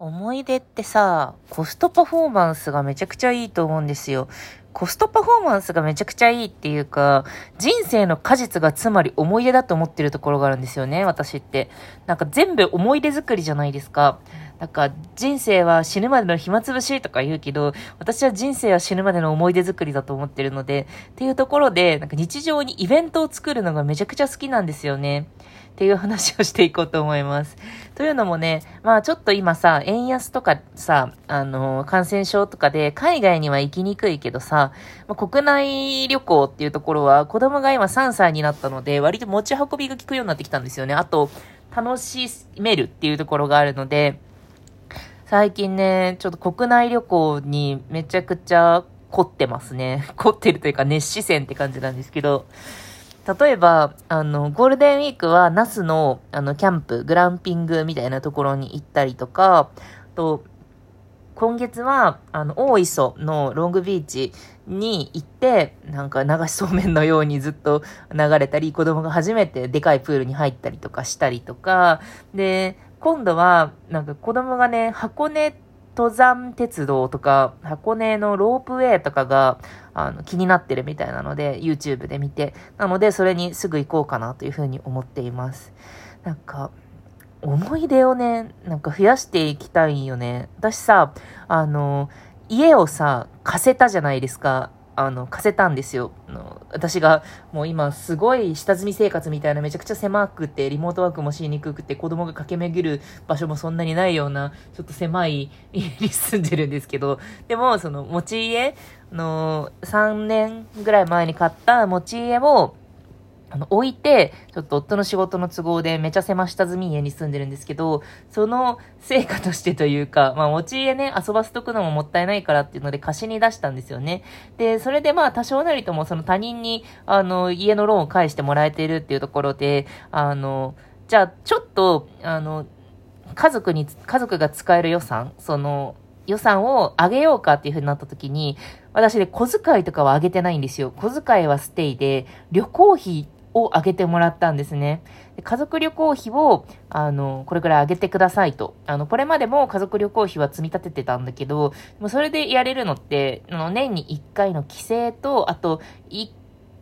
思い出ってさ、コストパフォーマンスがめちゃくちゃいいと思うんですよ。コストパフォーマンスがめちゃくちゃいいっていうか、人生の果実がつまり思い出だと思ってるところがあるんですよね、私って。なんか全部思い出作りじゃないですか。なんか人生は死ぬまでの暇つぶしとか言うけど、私は人生は死ぬまでの思い出作りだと思ってるので、っていうところで、なんか日常にイベントを作るのがめちゃくちゃ好きなんですよね。っていう話をしていこうと思います。というのもね、まあちょっと今さ、円安とかさ、あの、感染症とかで海外には行きにくいけどさ、まあ、国内旅行っていうところは子供が今3歳になったので、割と持ち運びが効くようになってきたんですよね。あと、楽しめるっていうところがあるので、最近ね、ちょっと国内旅行にめちゃくちゃ凝ってますね。凝ってるというか熱視線って感じなんですけど、例えば、あの、ゴールデンウィークは那須の、あの、キャンプ、グランピングみたいなところに行ったりとか、と、今月は、あの、大磯のロングビーチに行って、なんか流しそうめんのようにずっと流れたり、子供が初めてでかいプールに入ったりとかしたりとか、で、今度は、なんか子供がね、箱根登山鉄道とか、箱根のロープウェイとかが、あの、気になってるみたいなので、YouTube で見て、なので、それにすぐ行こうかなというふうに思っています。なんか、思い出をね、なんか増やしていきたいよね。私さ、あの、家をさ、貸せたじゃないですか。あの、貸せたんですよ。あの私がもう今すごい下積み生活みたいなめちゃくちゃ狭くて、リモートワークもしにくくて、子供が駆け巡る場所もそんなにないような、ちょっと狭い 家に住んでるんですけど、でも、その持ち家の3年ぐらい前に買った持ち家を、あの、置いて、ちょっと夫の仕事の都合でめちゃ狭下積み家に住んでるんですけど、その成果としてというか、まあ持ち家ね、遊ばせとくのももったいないからっていうので貸しに出したんですよね。で、それでまあ多少なりともその他人に、あの、家のローンを返してもらえているっていうところで、あの、じゃあちょっと、あの、家族に、家族が使える予算、その、予算を上げようかっていう風になった時に、私で小遣いとかは上げてないんですよ。小遣いはステイで、旅行費を上げてもらったんですね。で家族旅行費を、あの、これくらい上げてくださいと。あの、これまでも家族旅行費は積み立ててたんだけど、もうそれでやれるのって、あの、年に1回の帰省と、あと、1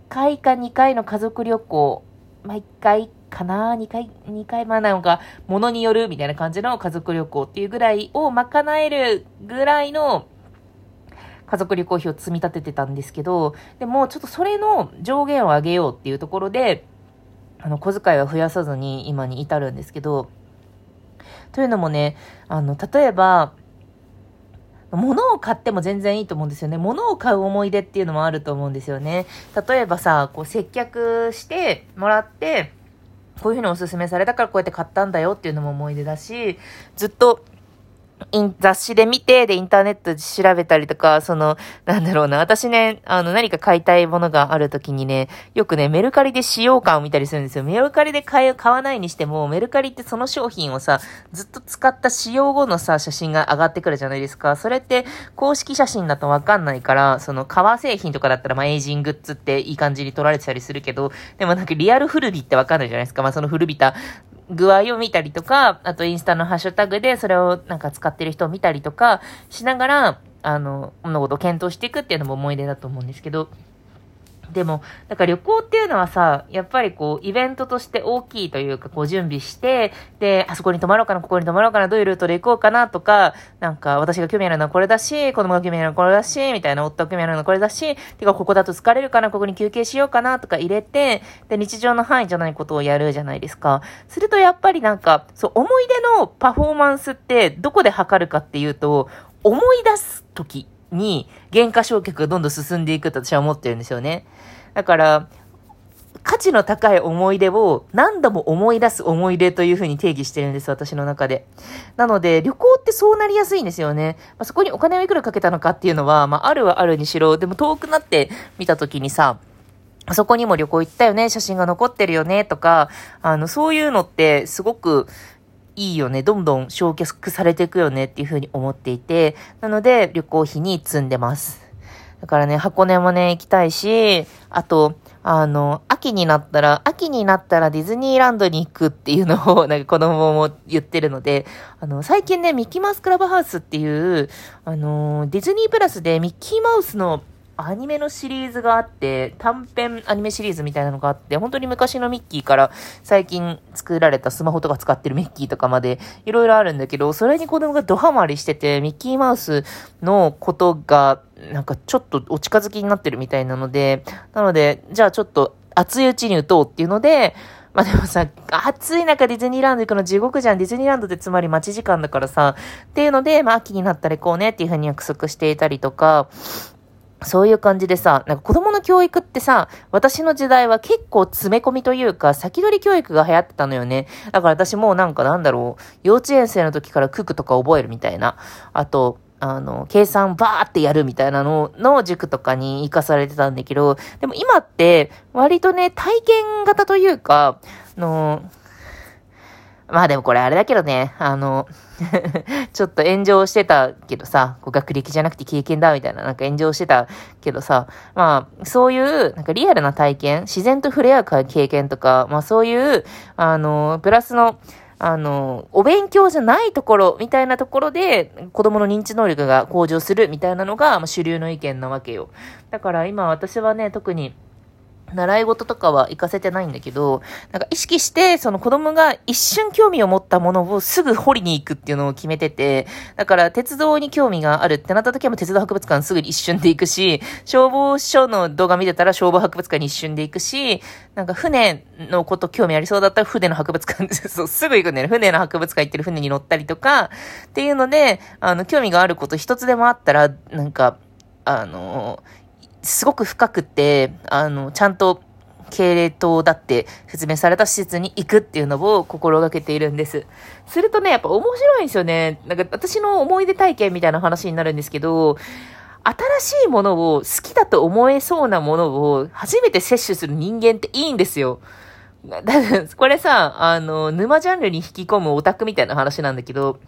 回か2回の家族旅行、まあ、1回かな ?2 回、2回、まあなんか、ものによるみたいな感じの家族旅行っていうぐらいを賄えるぐらいの家族旅行費を積み立ててたんですけど、でもちょっとそれの上限を上げようっていうところで、あの、小遣いは増やさずに今に至るんですけど、というのもね、あの、例えば、物を買っても全然いいと思うんですよね。物を買う思い出っていうのもあると思うんですよね。例えばさ、こう接客してもらって、こういうふうにおすすめされたからこうやって買ったんだよっていうのも思い出だし、ずっと雑誌で見て、で、インターネットで調べたりとか、その、なんだろうな、私ね、あの、何か買いたいものがあるときにね、よくね、メルカリで使用感を見たりするんですよ。メルカリで買え買わないにしても、メルカリってその商品をさ、ずっと使った使用後のさ、写真が上がってくるじゃないですか。それって、公式写真だとわかんないから、その、革製品とかだったら、まあ、エイジングッズっていい感じに撮られてたりするけど、でもなんかリアル古着ってわかんないじゃないですか。まあ、その古びた具合を見たりとか、あとインスタのハッシュタグでそれをなんか使ってる人を見たりとかしながら、あの、物事を検討していくっていうのも思い出だと思うんですけど、でも、だから旅行っていうのはさ、やっぱりこう、イベントとして大きいというか、こう準備して、で、あそこに泊まろうかな、ここに泊まろうかな、どういうルートで行こうかなとか、なんか私が興味あるのはこれだし、子供が興味あるのはこれだし、みたいな、夫が興味あるのはこれだし、てかここだと疲れるかな、ここに休憩しようかなとか入れて、で、日常の範囲じゃないことをやるじゃないですか。するとやっぱりなんか、そう、思い出のパフォーマンスってどこで測るかっていうと、思い出す時に、原価償却がどんどん進んでいくと私は思ってるんですよね。だから、価値の高い思い出を何度も思い出す思い出というふうに定義してるんです、私の中で。なので、旅行ってそうなりやすいんですよね。まあ、そこにお金をいくらかけたのかっていうのは、まあ、あるはあるにしろ、でも遠くなって見たときにさ、そこにも旅行行ったよね、写真が残ってるよね、とか、あの、そういうのってすごくいいよね、どんどん焼却されていくよねっていうふうに思っていて、なので旅行費に積んでます。だからね、箱根もね、行きたいし、あと、あの、秋になったら、秋になったらディズニーランドに行くっていうのを、なんか子供も言ってるので、あの、最近ね、ミッキーマウスクラブハウスっていう、あの、ディズニープラスでミッキーマウスのアニメのシリーズがあって、短編アニメシリーズみたいなのがあって、本当に昔のミッキーから最近作られたスマホとか使ってるミッキーとかまでいろいろあるんだけど、それに子供がドハマりしてて、ミッキーマウスのことが、なんかちょっとお近づきになってるみたいなので、なので、じゃあちょっと熱いうちに打とうっていうので、まあでもさ、暑い中ディズニーランド行くの地獄じゃん。ディズニーランドってつまり待ち時間だからさ。っていうので、まあ秋になったら行こうねっていうふうに約束していたりとか、そういう感じでさ、なんか子供の教育ってさ、私の時代は結構詰め込みというか、先取り教育が流行ってたのよね。だから私もうなんかなんだろう、幼稚園生の時からクックとか覚えるみたいな。あと、あの、計算バーってやるみたいなのの塾とかに行かされてたんだけど、でも今って割とね、体験型というか、の、まあでもこれあれだけどね、あの ちょっと炎上してたけどさ、こう学歴じゃなくて経験だみたいな、なんか炎上してたけどさ、まあそういう、なんかリアルな体験、自然と触れ合う経験とか、まあそういう、あの、プラスの、あの、お勉強じゃないところみたいなところで子供の認知能力が向上するみたいなのが、まあ、主流の意見なわけよ。だから今私はね、特に習い事とかは行かせてないんだけど、なんか意識して、その子供が一瞬興味を持ったものをすぐ掘りに行くっていうのを決めてて、だから鉄道に興味があるってなった時はもう鉄道博物館すぐ一瞬で行くし、消防署の動画見てたら消防博物館に一瞬で行くし、なんか船のこと興味ありそうだったら船の博物館、そうすぐ行くんだよね。船の博物館行ってる船に乗ったりとか、っていうので、あの、興味があること一つでもあったら、なんか、あのすごく深くて、あの、ちゃんと系統だって説明された施設に行くっていうのを心がけているんです。するとね、やっぱ面白いんですよね。なんか私の思い出体験みたいな話になるんですけど、新しいものを好きだと思えそうなものを初めて摂取する人間っていいんですよ。これさ、あの、沼ジャンルに引き込むオタクみたいな話なんだけど、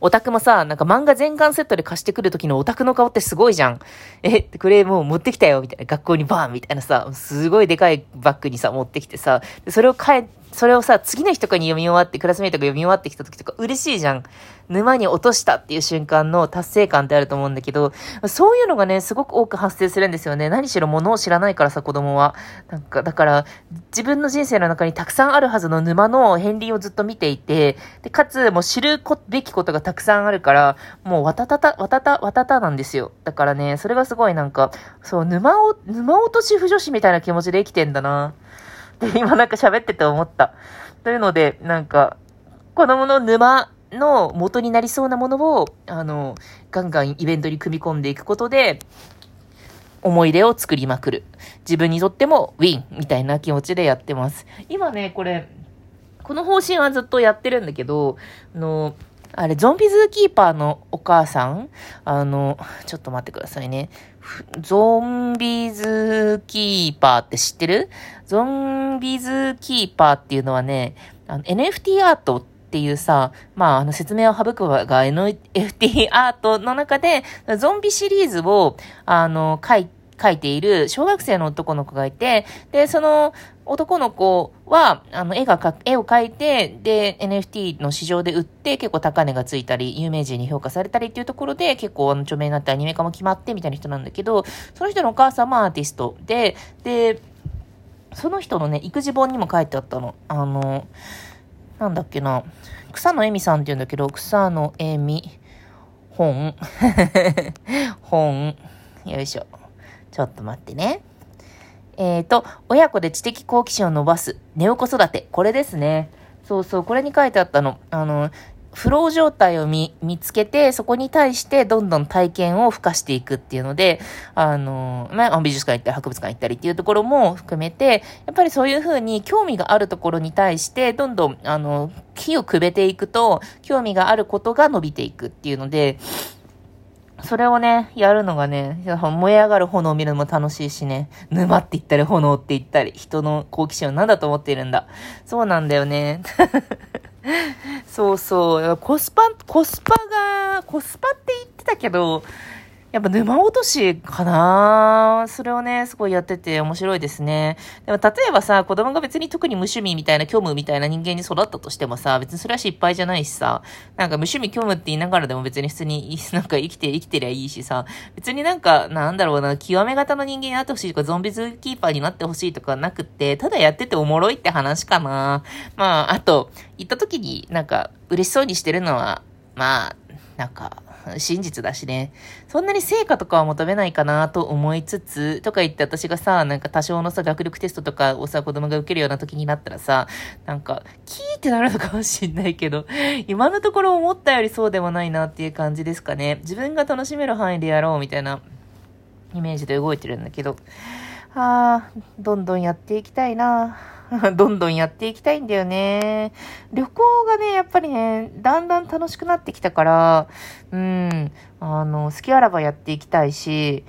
オタクもさ、なんか漫画全巻セットで貸してくる時のオタクの顔ってすごいじゃん。え、これもう持ってきたよ、みたいな。学校にバーンみたいなさ、すごいでかいバッグにさ、持ってきてさ、それを帰、それをさ、次の日とかに読み終わって、クラスメイトが読み終わってきた時とか嬉しいじゃん。沼に落としたっていう瞬間の達成感ってあると思うんだけど、そういうのがね、すごく多く発生するんですよね。何しろ物を知らないからさ、子供は。なんか、だから、自分の人生の中にたくさんあるはずの沼の片鱗をずっと見ていて、で、かつ、もう知るべきことがたくさんあるから、もうわたたた、わたた、わたたなんですよ。だからね、それがすごいなんか、そう、沼を、沼落とし不女子みたいな気持ちで生きてんだな。で、今なんか喋ってて思った。というので、なんか、子供の沼の元になりそうなものを、あの、ガンガンイベントに組み込んでいくことで、思い出を作りまくる。自分にとってもウィンみたいな気持ちでやってます。今ね、これ、この方針はずっとやってるんだけど、あの、あれ、ゾンビズーキーパーのお母さん？あの、ちょっと待ってくださいね。ゾンビズーキーパーって知ってる？ゾンビズーキーパーっていうのはね、あの NFT アートっていうさ、まあ、あの説明を省くが NFT アートの中で、ゾンビシリーズを、あの、書いて書いている小学生の男の子がいて、で、その男の子は、あの、絵がか、絵を描いて、で、NFT の市場で売って結構高値がついたり、有名人に評価されたりっていうところで結構あの著名になってアニメ化も決まってみたいな人なんだけど、その人のお母さんもアーティストで、で、その人のね、育児本にも書いてあったの。あの、なんだっけな、草野恵美さんって言うんだけど、草野恵美、本、本、よいしょ。ちょっと待ってね。えっ、ー、と、親子で知的好奇心を伸ばす、ネオ子育て。これですね。そうそう、これに書いてあったの。あの、フロー状態を見、見つけて、そこに対してどんどん体験を付加していくっていうので、あの、まあ、美術館行ったり博物館行ったりっていうところも含めて、やっぱりそういうふうに興味があるところに対して、どんどん、あの、木をくべていくと、興味があることが伸びていくっていうので、それをね、やるのがね、燃え上がる炎を見るのも楽しいしね、沼って言ったり炎って言ったり、人の好奇心を何だと思っているんだ。そうなんだよね。そうそう。コスパ、コスパが、コスパって言ってたけど、やっぱ沼落としかなそれをね、すごいやってて面白いですね。でも例えばさ、子供が別に特に無趣味みたいな虚無みたいな人間に育ったとしてもさ、別にそれは失敗じゃないしさ、なんか無趣味虚無って言いながらでも別に普通に、なんか生きて、生きてりゃいいしさ、別になんか、なんだろうな、極め型の人間になってほしいとか、ゾンビズキーパーになってほしいとかなくって、ただやってておもろいって話かな。まあ、あと、行った時になんか嬉しそうにしてるのは、まあ、なんか、真実だしね。そんなに成果とかは求めないかなと思いつつ、とか言って私がさ、なんか多少のさ、学力テストとかをさ、子供が受けるような時になったらさ、なんか、キーってなるのかもしんないけど、今のところ思ったよりそうでもないなっていう感じですかね。自分が楽しめる範囲でやろうみたいなイメージで動いてるんだけど、ああ、どんどんやっていきたいな。どんどんやっていきたいんだよね。旅行がね、やっぱりね、だんだん楽しくなってきたから、うん、あの、好きあらばやっていきたいし、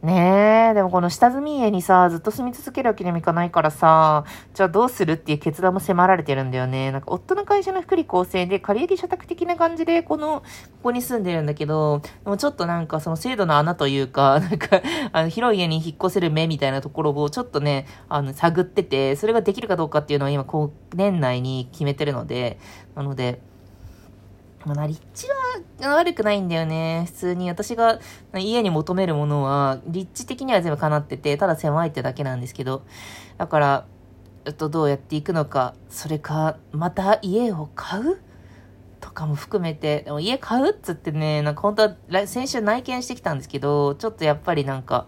ねえ、でもこの下積み家にさ、ずっと住み続けるわけにもいかないからさ、じゃあどうするっていう決断も迫られてるんだよね。なんか夫の会社の福利厚生で借り入り社宅的な感じでこの、ここに住んでるんだけど、でもちょっとなんかその制度の穴というか、なんか、あの、広い家に引っ越せる目みたいなところをちょっとね、あの、探ってて、それができるかどうかっていうのは今、こう、年内に決めてるので、なので、まあ、立地は悪くないんだよね。普通に私が家に求めるものは、立地的には全部叶ってて、ただ狭いってだけなんですけど。だから、っとどうやっていくのか、それか、また家を買う？とかも含めて、でも家買うっつってね、なんか本当は先週内見してきたんですけど、ちょっとやっぱりなんか、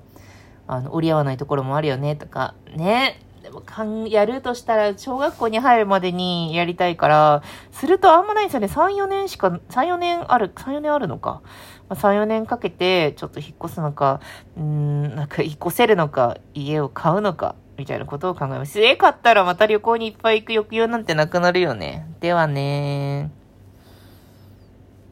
あの、折り合わないところもあるよね、とか、ね、でもかん、やるとしたら、小学校に入るまでにやりたいから、するとあんまないんですよね。3、4年しか、3、4年ある、3、4年あるのか。まあ、3、4年かけて、ちょっと引っ越すのか、うん、なんか引っ越せるのか、家を買うのか、みたいなことを考えます。家買ったらまた旅行にいっぱい行く欲求なんてなくなるよね。ではね